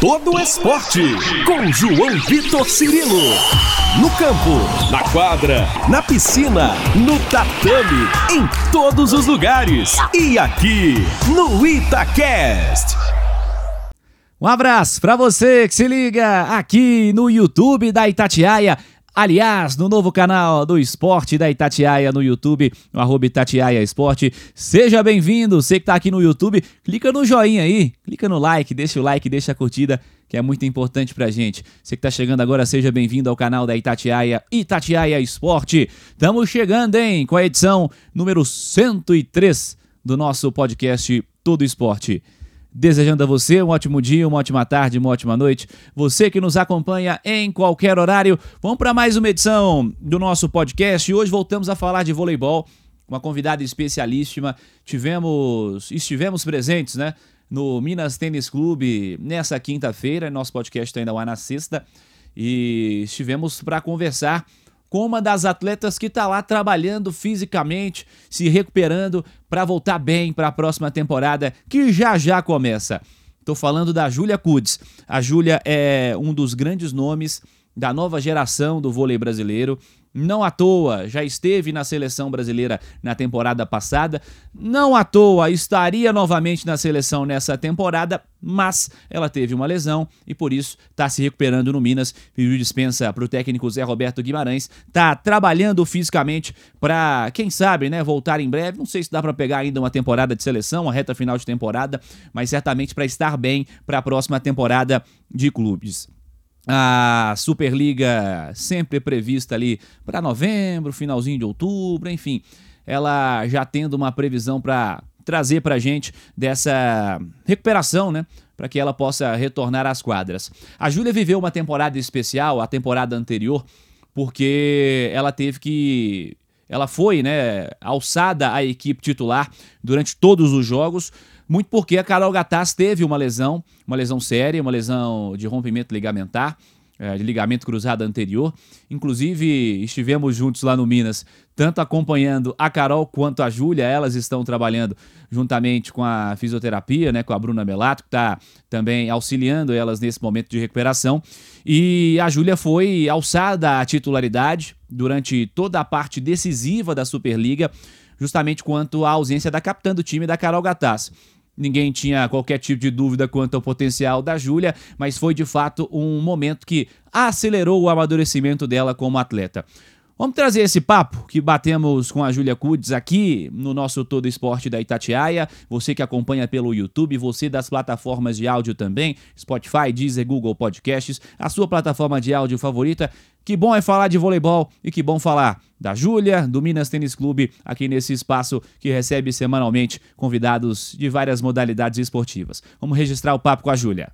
todo o esporte com João Vitor Cirilo. No campo, na quadra, na piscina, no tatame, em todos os lugares. E aqui no Itacast. Um abraço para você que se liga aqui no YouTube da Itatiaia. Aliás, no novo canal do Esporte da Itatiaia no YouTube, no arroba Itatiaia Esporte. Seja bem-vindo, você que tá aqui no YouTube, clica no joinha aí, clica no like, deixa o like, deixa a curtida, que é muito importante pra gente. Você que tá chegando agora, seja bem-vindo ao canal da Itatiaia, Itatiaia Esporte. Estamos chegando, hein, com a edição número 103 do nosso podcast Todo Esporte. Desejando a você um ótimo dia, uma ótima tarde, uma ótima noite. Você que nos acompanha em qualquer horário, vamos para mais uma edição do nosso podcast. E hoje voltamos a falar de voleibol. Uma convidada especialíssima. Tivemos, estivemos presentes, né? No Minas Tênis Clube nessa quinta-feira. Nosso podcast ainda vai na sexta. E estivemos para conversar com uma das atletas que está lá trabalhando fisicamente, se recuperando para voltar bem para a próxima temporada que já já começa. Estou falando da Júlia Kudes. A Júlia é um dos grandes nomes da nova geração do vôlei brasileiro. Não à toa, já esteve na seleção brasileira na temporada passada. Não à toa, estaria novamente na seleção nessa temporada, mas ela teve uma lesão e por isso está se recuperando no Minas. Pediu dispensa para o técnico Zé Roberto Guimarães. Está trabalhando fisicamente para, quem sabe, né, voltar em breve. Não sei se dá para pegar ainda uma temporada de seleção, uma reta final de temporada, mas certamente para estar bem para a próxima temporada de clubes a Superliga sempre prevista ali para novembro, finalzinho de outubro, enfim, ela já tendo uma previsão para trazer para a gente dessa recuperação, né? Para que ela possa retornar às quadras. A Júlia viveu uma temporada especial, a temporada anterior, porque ela teve que. Ela foi, né, alçada à equipe titular durante todos os jogos, muito porque a Carol Gattas teve uma lesão, uma lesão séria, uma lesão de rompimento ligamentar, é, de ligamento cruzado anterior. Inclusive, estivemos juntos lá no Minas, tanto acompanhando a Carol quanto a Júlia. Elas estão trabalhando juntamente com a fisioterapia, né, com a Bruna Melato, que está também auxiliando elas nesse momento de recuperação. E a Júlia foi alçada à titularidade durante toda a parte decisiva da Superliga, justamente quanto à ausência da capitã do time, da Carol Gattas. Ninguém tinha qualquer tipo de dúvida quanto ao potencial da Júlia, mas foi de fato um momento que acelerou o amadurecimento dela como atleta. Vamos trazer esse papo que batemos com a Júlia Cudes aqui no nosso Todo Esporte da Itatiaia. Você que acompanha pelo YouTube, você das plataformas de áudio também, Spotify, Deezer, Google Podcasts, a sua plataforma de áudio favorita. Que bom é falar de voleibol e que bom falar da Júlia, do Minas Tênis Clube, aqui nesse espaço que recebe semanalmente convidados de várias modalidades esportivas. Vamos registrar o papo com a Júlia.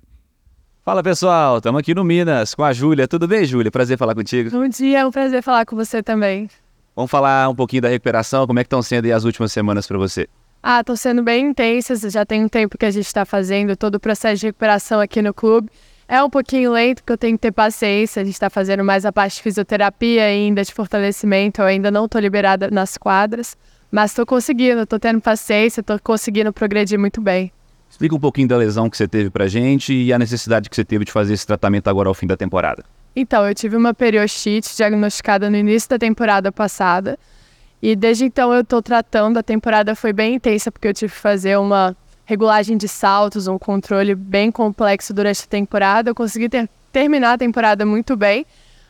Fala pessoal, estamos aqui no Minas com a Júlia. Tudo bem, Júlia? Prazer falar contigo. Bom dia, é um prazer falar com você também. Vamos falar um pouquinho da recuperação, como é que estão sendo as últimas semanas para você? Ah, estão sendo bem intensas, já tem um tempo que a gente está fazendo todo o processo de recuperação aqui no clube. É um pouquinho lento, porque eu tenho que ter paciência, a gente está fazendo mais a parte de fisioterapia ainda, de fortalecimento, eu ainda não estou liberada nas quadras, mas estou conseguindo, estou tendo paciência, estou conseguindo progredir muito bem. Explica um pouquinho da lesão que você teve pra gente e a necessidade que você teve de fazer esse tratamento agora ao fim da temporada. Então, eu tive uma periostite diagnosticada no início da temporada passada. E desde então eu estou tratando. A temporada foi bem intensa porque eu tive que fazer uma regulagem de saltos, um controle bem complexo durante a temporada. Eu consegui ter, terminar a temporada muito bem,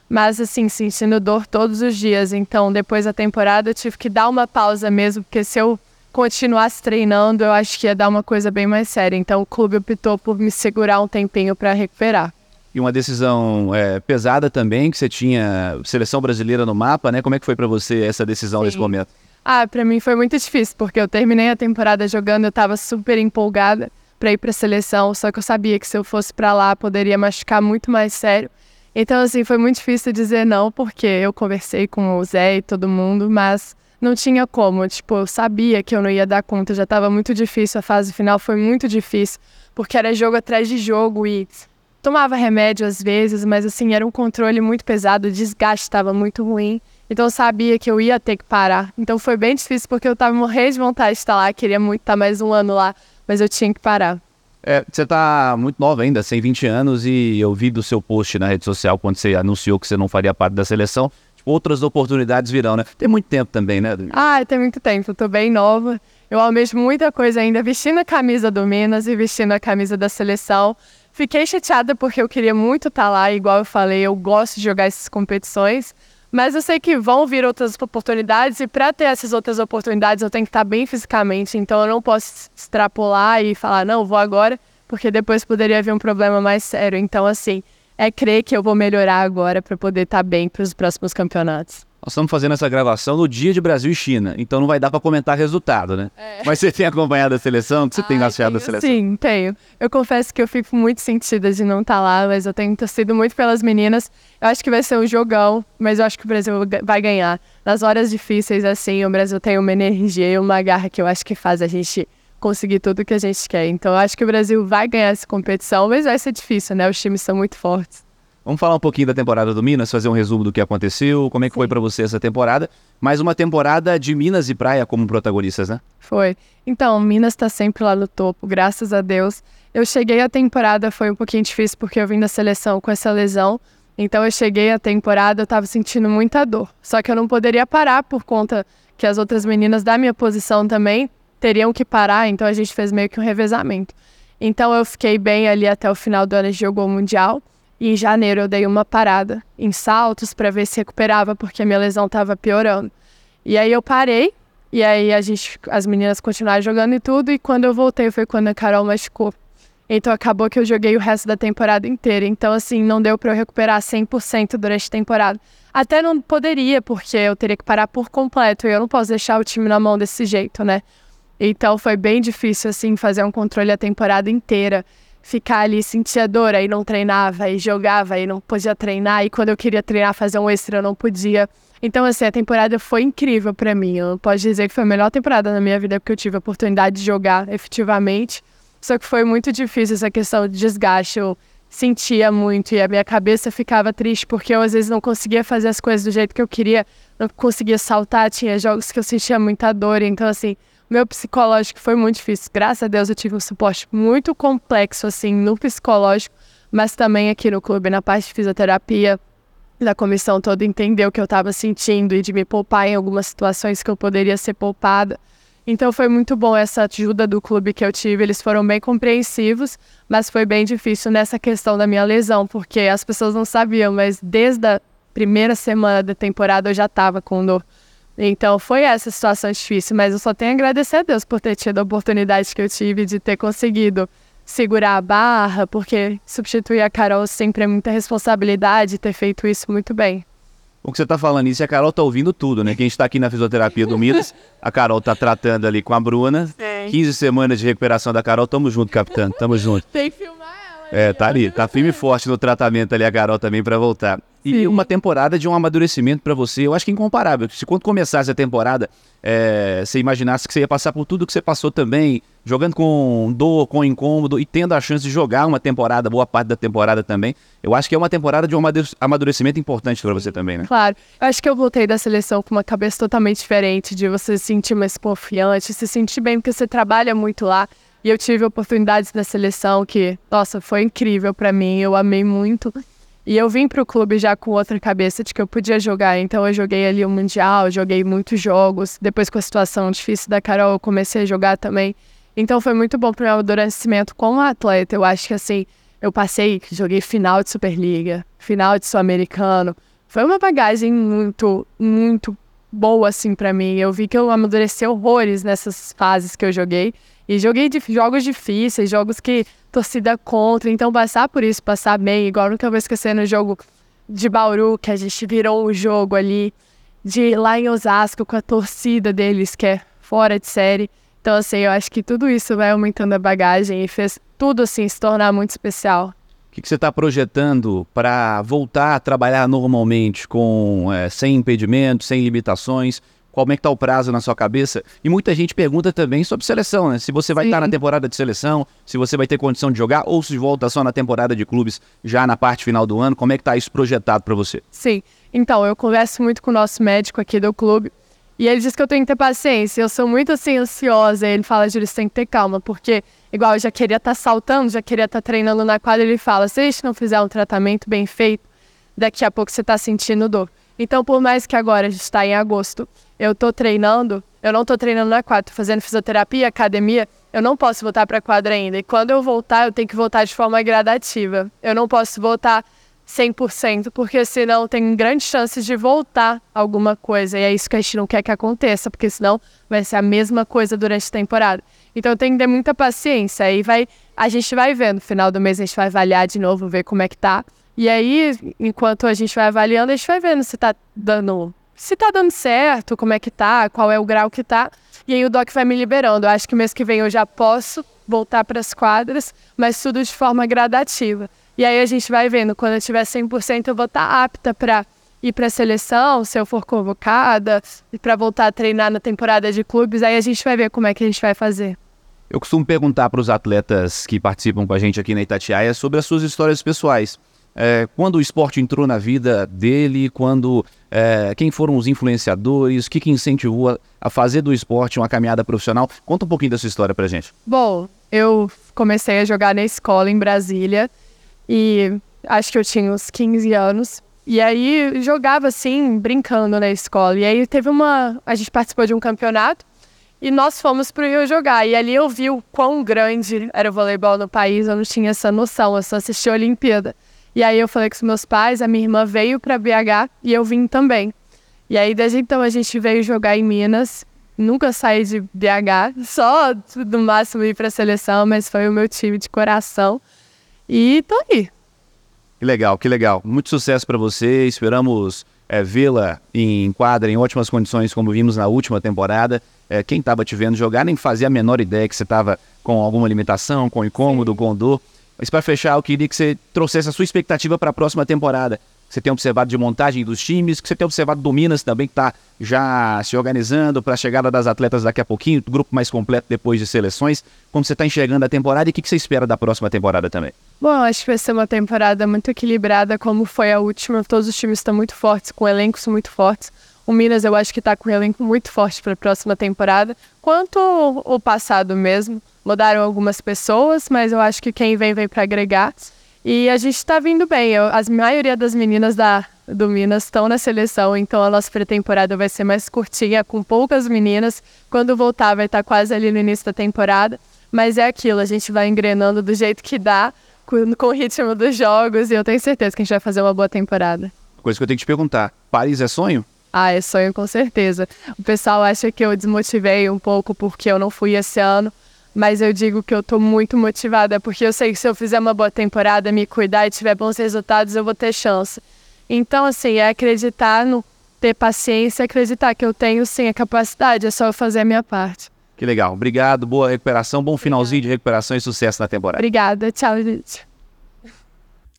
mas assim, sentindo dor todos os dias. Então, depois da temporada, eu tive que dar uma pausa mesmo, porque se eu continuasse treinando, eu acho que ia dar uma coisa bem mais séria. Então o clube optou por me segurar um tempinho para recuperar. E uma decisão é, pesada também, que você tinha seleção brasileira no mapa, né? Como é que foi para você essa decisão Sim. nesse momento? Ah, para mim foi muito difícil, porque eu terminei a temporada jogando, eu estava super empolgada para ir para a seleção, só que eu sabia que se eu fosse para lá poderia machucar muito mais sério. Então, assim, foi muito difícil dizer não, porque eu conversei com o Zé e todo mundo, mas não tinha como. Tipo, eu sabia que eu não ia dar conta, já estava muito difícil, a fase final foi muito difícil, porque era jogo atrás de jogo e tomava remédio às vezes, mas assim, era um controle muito pesado, o desgaste estava muito ruim. Então eu sabia que eu ia ter que parar. Então foi bem difícil porque eu estava morrendo de vontade de estar lá, queria muito estar mais um ano lá, mas eu tinha que parar. É, você está muito nova ainda, tem 20 anos, e eu vi do seu post na rede social quando você anunciou que você não faria parte da seleção. Outras oportunidades virão, né? Tem muito tempo também, né? Ah, tem muito tempo. Tô bem nova. Eu almejo muita coisa ainda, vestindo a camisa do Minas e vestindo a camisa da seleção. Fiquei chateada porque eu queria muito estar tá lá, igual eu falei, eu gosto de jogar essas competições. Mas eu sei que vão vir outras oportunidades e para ter essas outras oportunidades eu tenho que estar tá bem fisicamente. Então eu não posso extrapolar e falar, não, vou agora, porque depois poderia haver um problema mais sério. Então, assim, é crer que eu vou melhorar agora para poder estar tá bem para os próximos campeonatos. Nós estamos fazendo essa gravação no dia de Brasil e China, então não vai dar para comentar resultado, né? É. Mas você tem acompanhado a seleção? Você Ai, tem achado da seleção? Sim, tenho. Eu confesso que eu fico muito sentida de não estar tá lá, mas eu tenho torcido muito pelas meninas. Eu acho que vai ser um jogão, mas eu acho que o Brasil vai ganhar. Nas horas difíceis, assim, o Brasil tem uma energia e uma garra que eu acho que faz a gente conseguir tudo o que a gente quer. Então, eu acho que o Brasil vai ganhar essa competição, mas vai ser difícil, né? Os times são muito fortes. Vamos falar um pouquinho da temporada do Minas, fazer um resumo do que aconteceu, como é que Sim. foi para você essa temporada. Mais uma temporada de Minas e Praia como protagonistas, né? Foi. Então, Minas está sempre lá no topo, graças a Deus. Eu cheguei a temporada, foi um pouquinho difícil porque eu vim da seleção com essa lesão. Então eu cheguei a temporada, eu estava sentindo muita dor. Só que eu não poderia parar por conta que as outras meninas da minha posição também teriam que parar, então a gente fez meio que um revezamento. Então eu fiquei bem ali até o final do ano, a gente jogou o Mundial. E em janeiro eu dei uma parada em saltos para ver se recuperava, porque a minha lesão estava piorando. E aí eu parei, e aí a gente, as meninas continuaram jogando e tudo, e quando eu voltei foi quando a Carol machucou. Então acabou que eu joguei o resto da temporada inteira. Então, assim, não deu para eu recuperar 100% durante a temporada. Até não poderia, porque eu teria que parar por completo. E eu não posso deixar o time na mão desse jeito, né? Então foi bem difícil, assim, fazer um controle a temporada inteira ficar ali, sentia dor, aí não treinava, aí jogava, aí não podia treinar, e quando eu queria treinar, fazer um extra, eu não podia. Então, assim, a temporada foi incrível para mim. Eu posso dizer que foi a melhor temporada na minha vida, porque eu tive a oportunidade de jogar efetivamente. Só que foi muito difícil essa questão de desgaste. Eu sentia muito e a minha cabeça ficava triste porque eu às vezes não conseguia fazer as coisas do jeito que eu queria, não conseguia saltar, tinha jogos que eu sentia muita dor. Então, assim, meu psicológico foi muito difícil. Graças a Deus eu tive um suporte muito complexo, assim, no psicológico, mas também aqui no clube, na parte de fisioterapia. Da comissão toda entendeu o que eu estava sentindo e de me poupar em algumas situações que eu poderia ser poupada. Então foi muito bom essa ajuda do clube que eu tive. Eles foram bem compreensivos, mas foi bem difícil nessa questão da minha lesão, porque as pessoas não sabiam, mas desde a primeira semana da temporada eu já estava com dor então foi essa situação difícil, mas eu só tenho a agradecer a Deus por ter tido a oportunidade que eu tive de ter conseguido segurar a barra, porque substituir a Carol sempre é muita responsabilidade ter feito isso muito bem. O que você está falando isso, a Carol está ouvindo tudo, né? Quem está aqui na fisioterapia do Minas, a Carol está tratando ali com a Bruna. Sim. 15 semanas de recuperação da Carol. Tamo junto, capitão. Tamo junto. Tem ela. É, tá ali. Tá firme e forte no tratamento ali a Carol também para voltar. E Sim. uma temporada de um amadurecimento para você, eu acho que incomparável. Se quando começasse a temporada, é, você imaginasse que você ia passar por tudo que você passou também, jogando com dor, com incômodo e tendo a chance de jogar uma temporada, boa parte da temporada também, eu acho que é uma temporada de um amadurecimento importante para você também, né? Claro. Eu acho que eu voltei da seleção com uma cabeça totalmente diferente, de você se sentir mais confiante, se sentir bem, porque você trabalha muito lá. E eu tive oportunidades na seleção que, nossa, foi incrível para mim, eu amei muito. E eu vim para o clube já com outra cabeça de que eu podia jogar. Então eu joguei ali o Mundial, joguei muitos jogos. Depois com a situação difícil da Carol, eu comecei a jogar também. Então foi muito bom para o meu amadurecimento como atleta. Eu acho que assim, eu passei, joguei final de Superliga, final de Sul-Americano. Foi uma bagagem muito, muito boa assim para mim. Eu vi que eu amadureci horrores nessas fases que eu joguei. E joguei de jogos difíceis, jogos que torcida contra. Então, passar por isso, passar bem, igual nunca vou esquecer no jogo de Bauru, que a gente virou o jogo ali, de lá em Osasco, com a torcida deles, que é fora de série. Então, assim, eu acho que tudo isso vai aumentando a bagagem e fez tudo, assim, se tornar muito especial. O que, que você está projetando para voltar a trabalhar normalmente, com é, sem impedimentos, sem limitações? como é que tá o prazo na sua cabeça. E muita gente pergunta também sobre seleção, né? Se você vai estar tá na temporada de seleção, se você vai ter condição de jogar, ou se volta só na temporada de clubes já na parte final do ano. Como é que tá isso projetado para você? Sim. Então, eu converso muito com o nosso médico aqui do clube. E ele diz que eu tenho que ter paciência. Eu sou muito assim ansiosa. E ele fala, Júlio, você tem que ter calma, porque igual eu já queria estar tá saltando, já queria estar tá treinando na quadra. Ele fala, se a gente não fizer um tratamento bem feito, daqui a pouco você está sentindo dor. Então, por mais que agora a gente está em agosto, eu estou treinando, eu não estou treinando na quadra, estou fazendo fisioterapia, academia, eu não posso voltar para a quadra ainda. E quando eu voltar, eu tenho que voltar de forma gradativa. Eu não posso voltar 100%, porque senão tem grandes chances de voltar alguma coisa. E é isso que a gente não quer que aconteça, porque senão vai ser a mesma coisa durante a temporada. Então tem que ter muita paciência. Aí vai, a gente vai vendo, no final do mês a gente vai avaliar de novo, ver como é que tá. E aí, enquanto a gente vai avaliando, a gente vai vendo se tá dando, se tá dando certo, como é que tá, qual é o grau que tá. E aí o doc vai me liberando. Eu acho que mês que vem eu já posso voltar para as quadras, mas tudo de forma gradativa. E aí a gente vai vendo, quando eu tiver 100%, eu vou estar tá apta para ir para a seleção, se eu for convocada, e para voltar a treinar na temporada de clubes, aí a gente vai ver como é que a gente vai fazer. Eu costumo perguntar para os atletas que participam com a gente aqui na Itatiaia sobre as suas histórias pessoais é, quando o esporte entrou na vida dele, quando é, quem foram os influenciadores, o que, que incentivou a, a, fazer do esporte uma caminhada profissional. Conta um pouquinho dessa história pra gente. Bom, eu comecei a jogar na escola em Brasília e acho que eu tinha uns 15 anos. E aí jogava assim, brincando na escola. E aí teve uma. A gente participou de um campeonato e nós fomos pro Rio jogar. E ali eu vi o quão grande era o voleibol no país, eu não tinha essa noção, eu só assistia a Olimpíada. E aí eu falei com os meus pais, a minha irmã veio para BH e eu vim também. E aí desde então a gente veio jogar em Minas. Nunca saí de BH, só no máximo ir para a seleção, mas foi o meu time de coração. E tô aí. Que legal, que legal. Muito sucesso para você. Esperamos é, vê-la em quadra em ótimas condições, como vimos na última temporada. É, quem estava te vendo jogar nem fazia a menor ideia que você estava com alguma limitação, com incômodo, Sim. com dor. Mas para fechar, eu queria que você trouxesse a sua expectativa para a próxima temporada. Você tem observado de montagem dos times, que você tem observado do Minas também, que está já se organizando para a chegada das atletas daqui a pouquinho, grupo mais completo depois de seleções. Como você está enxergando a temporada e o que, que você espera da próxima temporada também? Bom, acho que vai ser uma temporada muito equilibrada, como foi a última. Todos os times estão muito fortes, com elencos muito fortes. O Minas eu acho que está com um elenco muito forte para a próxima temporada, quanto o passado mesmo. Mudaram algumas pessoas, mas eu acho que quem vem, vem para agregar. E a gente está vindo bem. Eu, a maioria das meninas da, do Minas estão na seleção, então a nossa pré-temporada vai ser mais curtinha, com poucas meninas. Quando voltar, vai estar tá quase ali no início da temporada. Mas é aquilo, a gente vai engrenando do jeito que dá, com, com o ritmo dos jogos, e eu tenho certeza que a gente vai fazer uma boa temporada. Coisa que eu tenho que te perguntar: Paris é sonho? Ah, é sonho com certeza. O pessoal acha que eu desmotivei um pouco porque eu não fui esse ano mas eu digo que eu tô muito motivada, porque eu sei que se eu fizer uma boa temporada, me cuidar e tiver bons resultados, eu vou ter chance. Então, assim, é acreditar no ter paciência, acreditar que eu tenho sim a capacidade, é só eu fazer a minha parte. Que legal. Obrigado, boa recuperação, bom finalzinho de recuperação e sucesso na temporada. Obrigada, tchau, gente.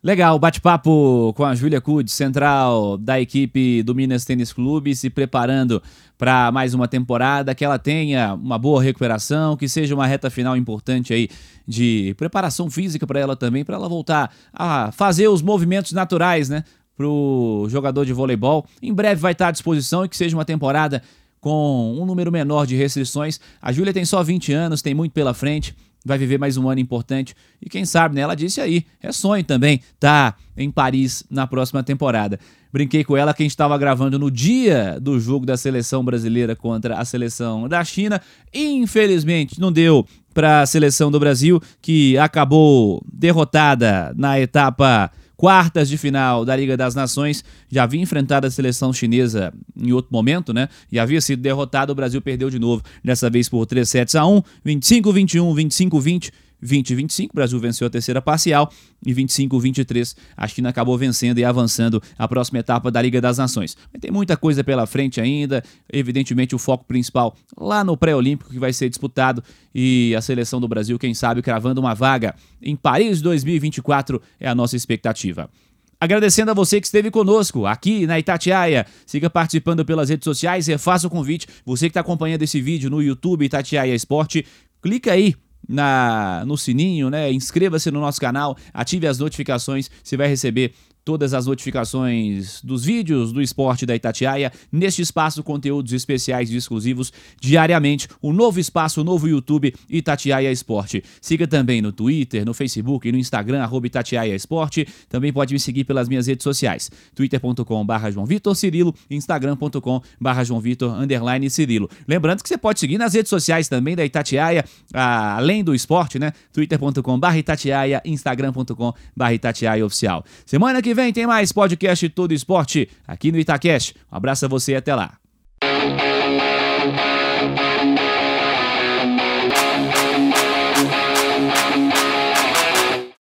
Legal, bate-papo com a Júlia Cud, central da equipe do Minas Tênis Clube, se preparando para mais uma temporada, que ela tenha uma boa recuperação, que seja uma reta final importante aí de preparação física para ela também, para ela voltar a fazer os movimentos naturais, né, para o jogador de voleibol. Em breve vai estar à disposição e que seja uma temporada com um número menor de restrições. A Júlia tem só 20 anos, tem muito pela frente vai viver mais um ano importante. E quem sabe, né? Ela disse aí, é sonho também tá em Paris na próxima temporada. Brinquei com ela que a gente estava gravando no dia do jogo da seleção brasileira contra a seleção da China. Infelizmente, não deu para a seleção do Brasil, que acabou derrotada na etapa quartas de final da Liga das Nações, já havia enfrentado a seleção chinesa em outro momento, né? E havia sido derrotado, o Brasil perdeu de novo, dessa vez por 3 sets a 1, 25-21, 25-20. 20-25, o Brasil venceu a terceira parcial e 25-23 a China acabou vencendo e avançando a próxima etapa da Liga das Nações. Mas tem muita coisa pela frente ainda, evidentemente o foco principal lá no pré-olímpico que vai ser disputado e a seleção do Brasil, quem sabe, cravando uma vaga em Paris 2024 é a nossa expectativa. Agradecendo a você que esteve conosco aqui na Itatiaia. Siga participando pelas redes sociais, refaça o convite. Você que está acompanhando esse vídeo no YouTube Itatiaia Esporte, clica aí na, no sininho, né? Inscreva-se no nosso canal, ative as notificações, você vai receber todas as notificações dos vídeos do esporte da Itatiaia. Neste espaço, conteúdos especiais e exclusivos diariamente. O novo espaço, o novo YouTube Itatiaia Esporte. Siga também no Twitter, no Facebook e no Instagram, arroba Itatiaia Esporte. Também pode me seguir pelas minhas redes sociais, twitter.com.br João Vitor Cirilo, instagram.com.br João Vitor underline Cirilo. Lembrando que você pode seguir nas redes sociais também da Itatiaia, além do esporte, né? twitter.com.br Itatiaia, instagram.com.br Itatiaia Oficial. Semana que vem tem mais podcast Todo Esporte aqui no Itacast. Um abraço a você e até lá.